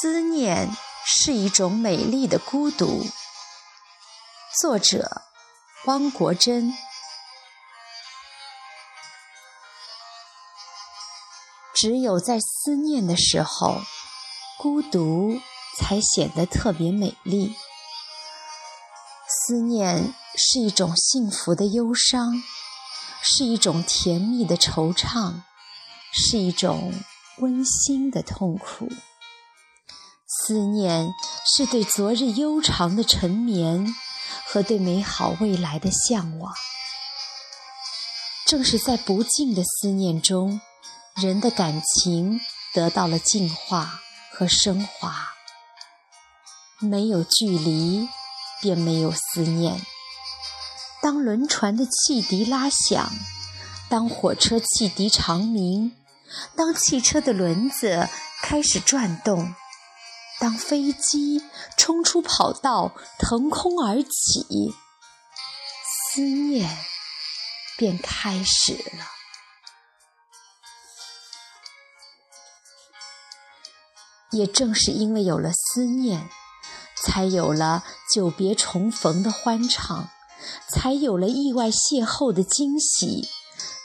思念是一种美丽的孤独。作者：汪国真。只有在思念的时候，孤独才显得特别美丽。思念是一种幸福的忧伤，是一种甜蜜的惆怅，是一种温馨的痛苦。思念是对昨日悠长的沉眠和对美好未来的向往。正是在不尽的思念中，人的感情得到了净化和升华。没有距离，便没有思念。当轮船的汽笛拉响，当火车汽笛长鸣，当汽车的轮子开始转动。当飞机冲出跑道，腾空而起，思念便开始了。也正是因为有了思念，才有了久别重逢的欢畅，才有了意外邂逅的惊喜，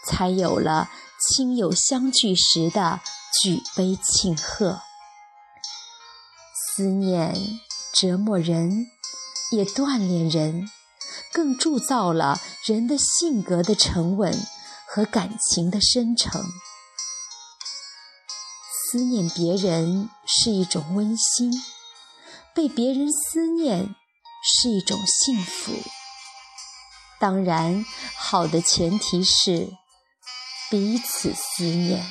才有了亲友相聚时的举杯庆贺。思念折磨人，也锻炼人，更铸造了人的性格的沉稳和感情的深沉。思念别人是一种温馨，被别人思念是一种幸福。当然，好的前提是彼此思念，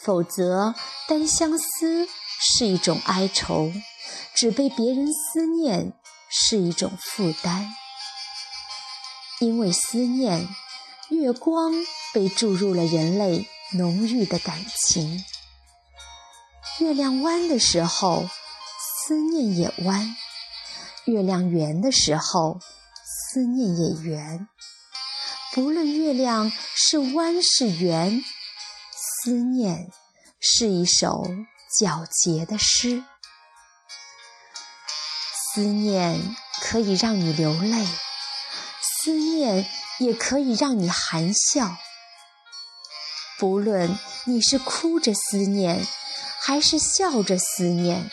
否则单相思。是一种哀愁，只被别人思念是一种负担。因为思念，月光被注入了人类浓郁的感情。月亮弯的时候，思念也弯；月亮圆的时候，思念也圆。不论月亮是弯是圆，思念是一首。皎洁的诗，思念可以让你流泪，思念也可以让你含笑。不论你是哭着思念，还是笑着思念，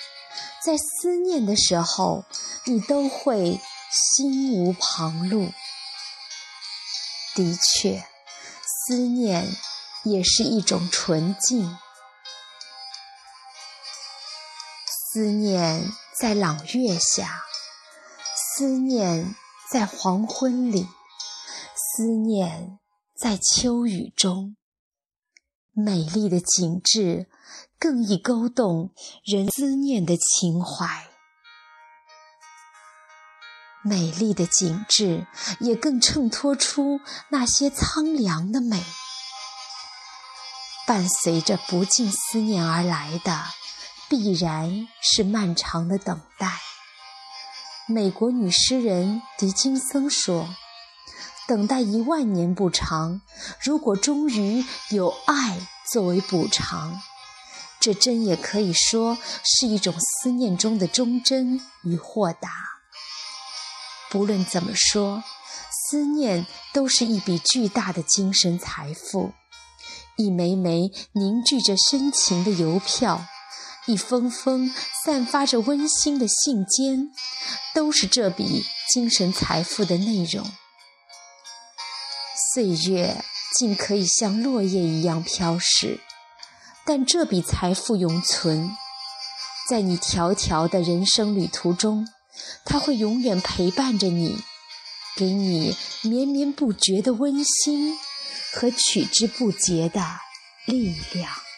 在思念的时候，你都会心无旁骛。的确，思念也是一种纯净。思念在朗月下，思念在黄昏里，思念在秋雨中。美丽的景致更易勾动人思念的情怀，美丽的景致也更衬托出那些苍凉的美。伴随着不尽思念而来的。必然是漫长的等待。美国女诗人狄金森说：“等待一万年不长，如果终于有爱作为补偿，这真也可以说是一种思念中的忠贞与豁达。”不论怎么说，思念都是一笔巨大的精神财富，一枚枚凝聚着深情的邮票。一封封散发着温馨的信笺，都是这笔精神财富的内容。岁月竟可以像落叶一样飘逝，但这笔财富永存，在你迢迢的人生旅途中，它会永远陪伴着你，给你绵绵不绝的温馨和取之不竭的力量。